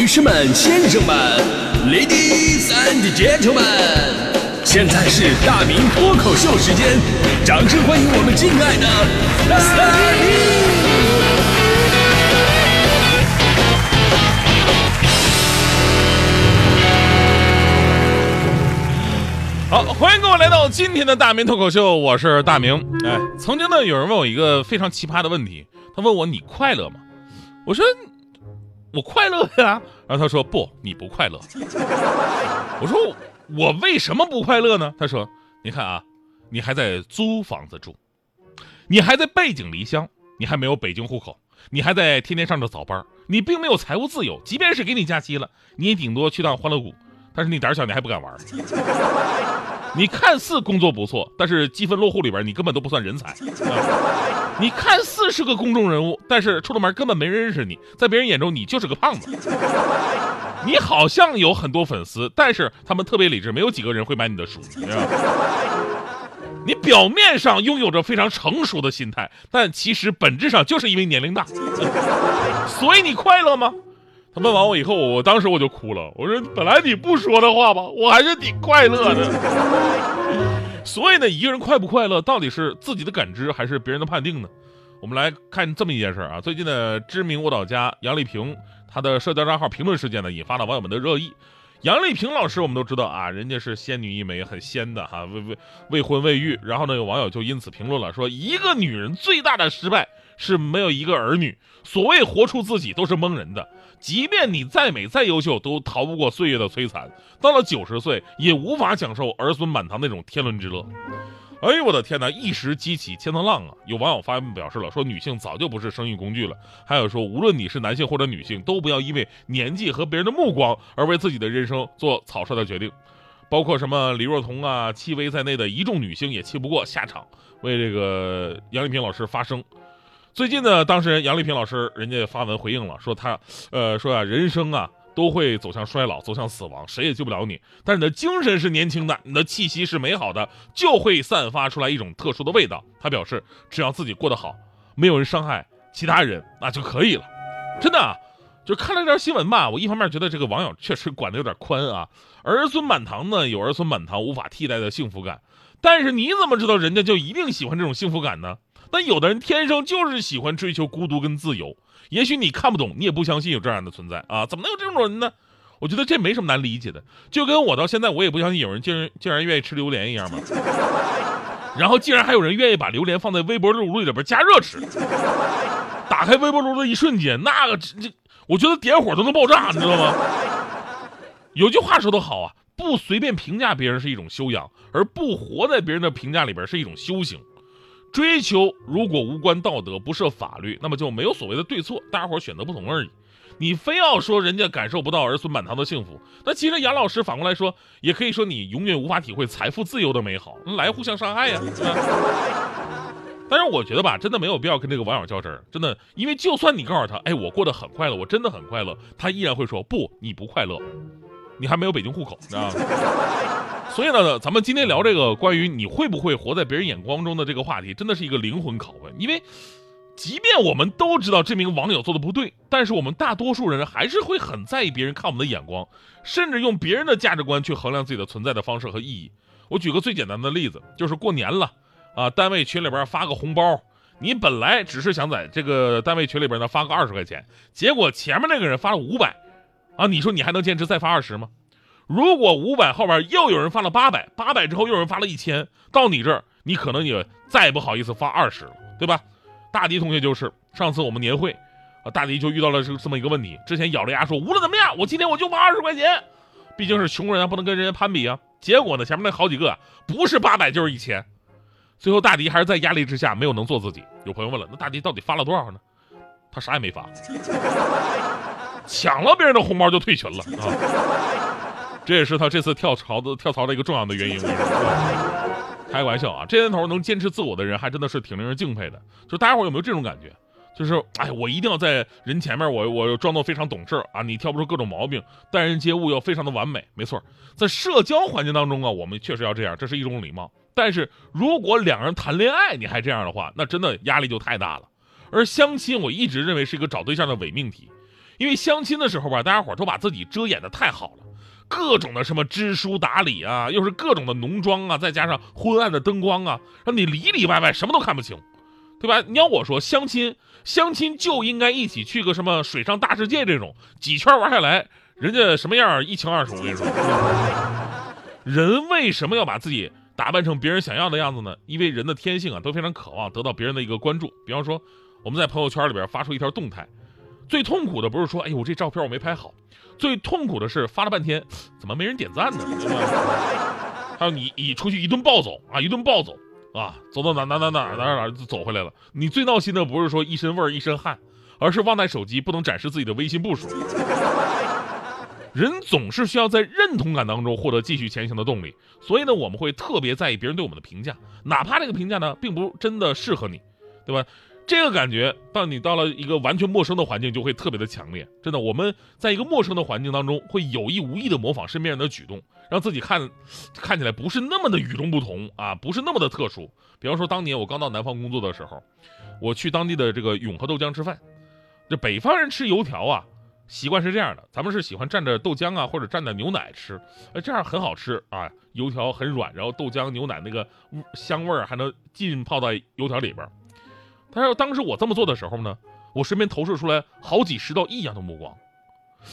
女士们、先生们，Ladies and Gentlemen，现在是大明脱口秀时间，掌声欢迎我们敬爱的大明！好，欢迎各位来到今天的大明脱口秀，我是大明。哎，曾经呢，有人问我一个非常奇葩的问题，他问我你快乐吗？我说我快乐呀。然后他说不，你不快乐。我说我为什么不快乐呢？他说你看啊，你还在租房子住，你还在背井离乡，你还没有北京户口，你还在天天上着早班，你并没有财务自由，即便是给你假期了，你也顶多去趟欢乐谷，但是你胆小，你还不敢玩。你看似工作不错，但是积分落户里边你根本都不算人才。你看似是个公众人物，但是出了门根本没人认识你，在别人眼中你就是个胖子。你好像有很多粉丝，但是他们特别理智，没有几个人会买你的书。你表面上拥有着非常成熟的心态，但其实本质上就是因为年龄大。所以你快乐吗？他问完我以后，我当时我就哭了。我说：“本来你不说的话吧，我还是挺快乐的。所以呢，一个人快不快乐，到底是自己的感知还是别人的判定呢？我们来看这么一件事啊。最近的知名舞蹈家杨丽萍，她的社交账号评论事件呢，引发了网友们的热议。杨丽萍老师，我们都知道啊，人家是仙女一枚，很仙的哈，未未未婚未育。然后呢，有网友就因此评论了，说一个女人最大的失败是没有一个儿女。所谓活出自己，都是蒙人的。即便你再美再优秀，都逃不过岁月的摧残。到了九十岁，也无法享受儿孙满堂那种天伦之乐。哎呦我的天哪！一时激起千层浪啊！有网友发文表示了，说女性早就不是生育工具了。还有说，无论你是男性或者女性，都不要因为年纪和别人的目光而为自己的人生做草率的决定。包括什么李若彤啊、戚薇在内的一众女星也气不过下场，为这个杨丽萍老师发声。最近呢，当事人杨丽萍老师人家发文回应了，说他，呃，说啊，人生啊都会走向衰老，走向死亡，谁也救不了你。但是你的精神是年轻的，你的气息是美好的，就会散发出来一种特殊的味道。他表示，只要自己过得好，没有人伤害其他人，那就可以了。真的，啊，就看了这条新闻吧，我一方面觉得这个网友确实管的有点宽啊，儿孙满堂呢，有儿孙满堂无法替代的幸福感。但是你怎么知道人家就一定喜欢这种幸福感呢？但有的人天生就是喜欢追求孤独跟自由，也许你看不懂，你也不相信有这样的存在啊？怎么能有这种人呢？我觉得这没什么难理解的，就跟我到现在我也不相信有人竟然竟然愿意吃榴莲一样嘛。然后竟然还有人愿意把榴莲放在微波炉里边加热吃，打开微波炉的一瞬间，那个这我觉得点火都能爆炸，你知道吗？有句话说得好啊，不随便评价别人是一种修养，而不活在别人的评价里边是一种修行。追求如果无关道德不设法律，那么就没有所谓的对错，大家伙选择不同而已。你非要说人家感受不到儿孙满堂的幸福，那其实杨老师反过来说，也可以说你永远无法体会财富自由的美好，来互相伤害呀。但是我觉得吧，真的没有必要跟这个网友较真儿，真的，因为就算你告诉他，哎，我过得很快乐，我真的很快乐，他依然会说不，你不快乐，你还没有北京户口，知道吗？所以呢，咱们今天聊这个关于你会不会活在别人眼光中的这个话题，真的是一个灵魂拷问。因为，即便我们都知道这名网友做的不对，但是我们大多数人还是会很在意别人看我们的眼光，甚至用别人的价值观去衡量自己的存在的方式和意义。我举个最简单的例子，就是过年了，啊，单位群里边发个红包，你本来只是想在这个单位群里边呢发个二十块钱，结果前面那个人发了五百，啊，你说你还能坚持再发二十吗？如果五百后边又有人发了八百，八百之后又有人发了一千，到你这儿，你可能也再也不好意思发二十了，对吧？大迪同学就是上次我们年会，啊，大迪就遇到了这这么一个问题，之前咬着牙说无论怎么样，我今天我就发二十块钱，毕竟是穷人啊，不能跟人家攀比啊。结果呢，前面那好几个不是八百就是一千，最后大迪还是在压力之下没有能做自己。有朋友问了，那大迪到底发了多少呢？他啥也没发，抢了别人的红包就退群了啊。这也是他这次跳槽的跳槽的一个重要的原因。开个玩笑啊，这年头能坚持自我的人，还真的是挺令人敬佩的。就大家伙有没有这种感觉？就是哎，我一定要在人前面，我我装作非常懂事啊，你挑不出各种毛病，待人接物要非常的完美。没错，在社交环境当中啊，我们确实要这样，这是一种礼貌。但是如果两人谈恋爱你还这样的话，那真的压力就太大了。而相亲，我一直认为是一个找对象的伪命题。因为相亲的时候吧，大家伙都把自己遮掩的太好了，各种的什么知书达理啊，又是各种的浓妆啊，再加上昏暗的灯光啊，让你里里外外什么都看不清，对吧？你要我说相亲，相亲就应该一起去个什么水上大世界这种，几圈玩下来，人家什么样一清二楚。我跟你说，人为什么要把自己打扮成别人想要的样子呢？因为人的天性啊，都非常渴望得到别人的一个关注。比方说，我们在朋友圈里边发出一条动态。最痛苦的不是说，哎呦，我这照片我没拍好，最痛苦的是发了半天，怎么没人点赞呢？还有你一出去一顿暴走啊，一顿暴走啊，走到哪哪哪哪哪哪哪就走回来了。你最闹心的不是说一身味儿一身汗，而是忘带手机，不能展示自己的微信步数。人总是需要在认同感当中获得继续前行的动力，所以呢，我们会特别在意别人对我们的评价，哪怕这个评价呢，并不真的适合你，对吧？这个感觉，当你到了一个完全陌生的环境，就会特别的强烈。真的，我们在一个陌生的环境当中，会有意无意的模仿身边人的举动，让自己看 看起来不是那么的与众不同啊，不是那么的特殊。比方说，当年我刚到南方工作的时候，我去当地的这个永和豆浆吃饭。这北方人吃油条啊，习惯是这样的，咱们是喜欢蘸着豆浆啊，或者蘸着牛奶吃，哎，这样很好吃啊。油条很软，然后豆浆、牛奶那个香味儿还能浸泡在油条里边。但是当时我这么做的时候呢，我身边投射出来好几十道异样的目光，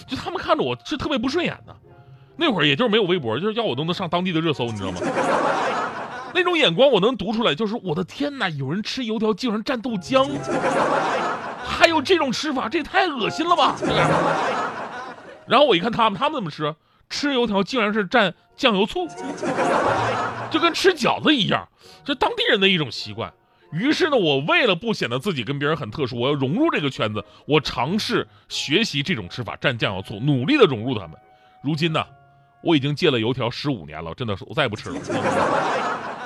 就他们看着我是特别不顺眼的。那会儿也就是没有微博，就是要我都能上当地的热搜，你知道吗？那种眼光我能读出来，就是我的天哪，有人吃油条竟然蘸豆浆，还有这种吃法，这也太恶心了吧！然后我一看他们，他们怎么吃？吃油条竟然是蘸酱油醋，就跟吃饺子一样，这当地人的一种习惯。于是呢，我为了不显得自己跟别人很特殊，我要融入这个圈子，我尝试学习这种吃法，蘸酱油醋，努力的融入他们。如今呢，我已经戒了油条十五年了，真的是我再也不吃了。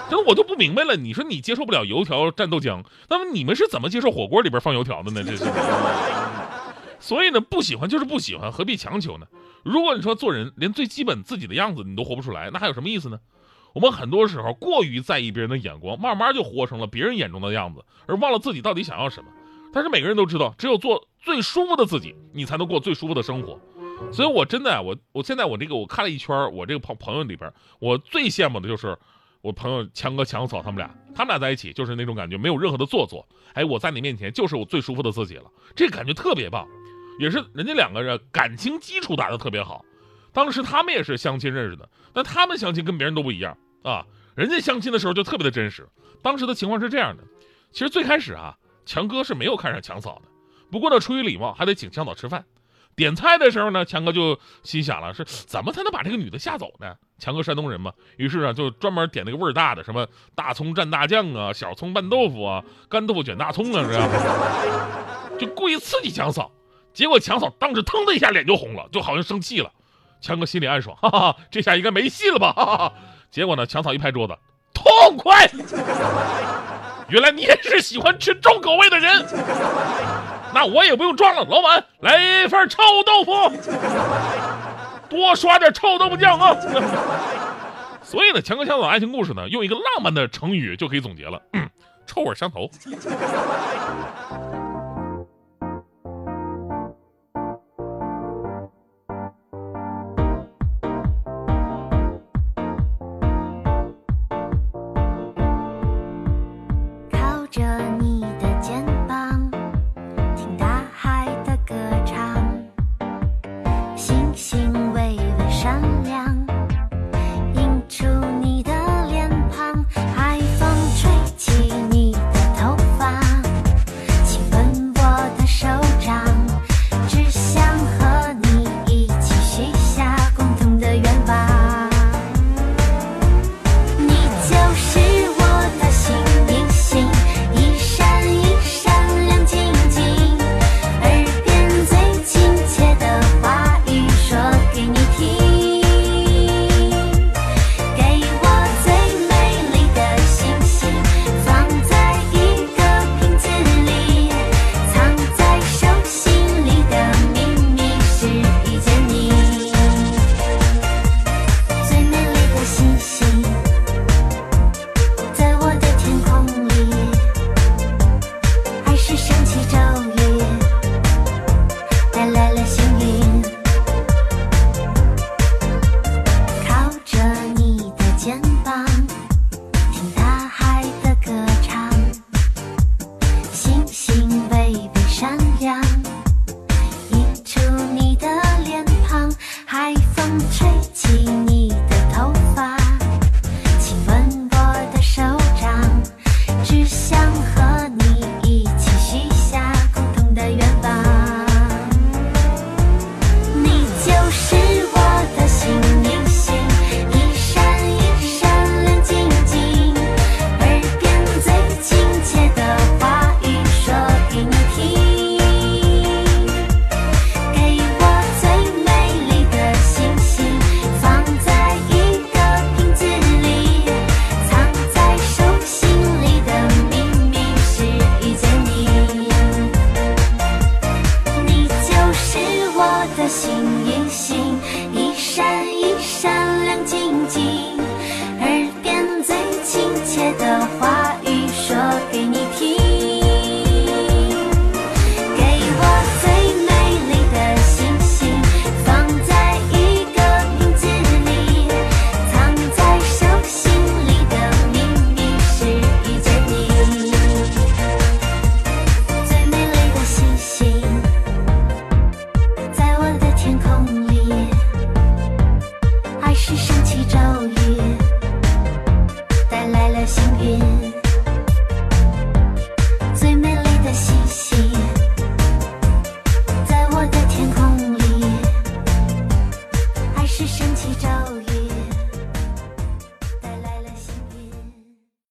真的我就不明白了，你说你接受不了油条蘸豆浆，那么你们是怎么接受火锅里边放油条的呢？这是。所以呢，不喜欢就是不喜欢，何必强求呢？如果你说做人连最基本自己的样子你都活不出来，那还有什么意思呢？我们很多时候过于在意别人的眼光，慢慢就活成了别人眼中的样子，而忘了自己到底想要什么。但是每个人都知道，只有做最舒服的自己，你才能过最舒服的生活。所以，我真的，我我现在我这个我看了一圈，我这个朋朋友里边，我最羡慕的就是我朋友强哥强嫂他们俩，他们俩在一起就是那种感觉，没有任何的做作。哎，我在你面前就是我最舒服的自己了，这感觉特别棒。也是人家两个人感情基础打得特别好。当时他们也是相亲认识的，但他们相亲跟别人都不一样啊。人家相亲的时候就特别的真实。当时的情况是这样的，其实最开始啊，强哥是没有看上强嫂的，不过呢，出于礼貌，还得请强嫂吃饭。点菜的时候呢，强哥就心想了，是怎么才能把这个女的吓走呢？强哥山东人嘛，于是啊，就专门点那个味儿大的，什么大葱蘸大酱啊，小葱拌豆腐啊，干豆腐卷大葱啊，这样，就故意刺激强嫂。结果强嫂当时腾的一下脸就红了，就好像生气了。强哥心里暗爽，哈哈，这下应该没戏了吧？哈哈。结果呢，强嫂一拍桌子，痛快！原来你也是喜欢吃重口味的人，那我也不用装了。老板，来一份臭豆腐，多刷点臭豆腐酱啊！所以呢，强哥强嫂爱情故事呢，用一个浪漫的成语就可以总结了，臭味相投。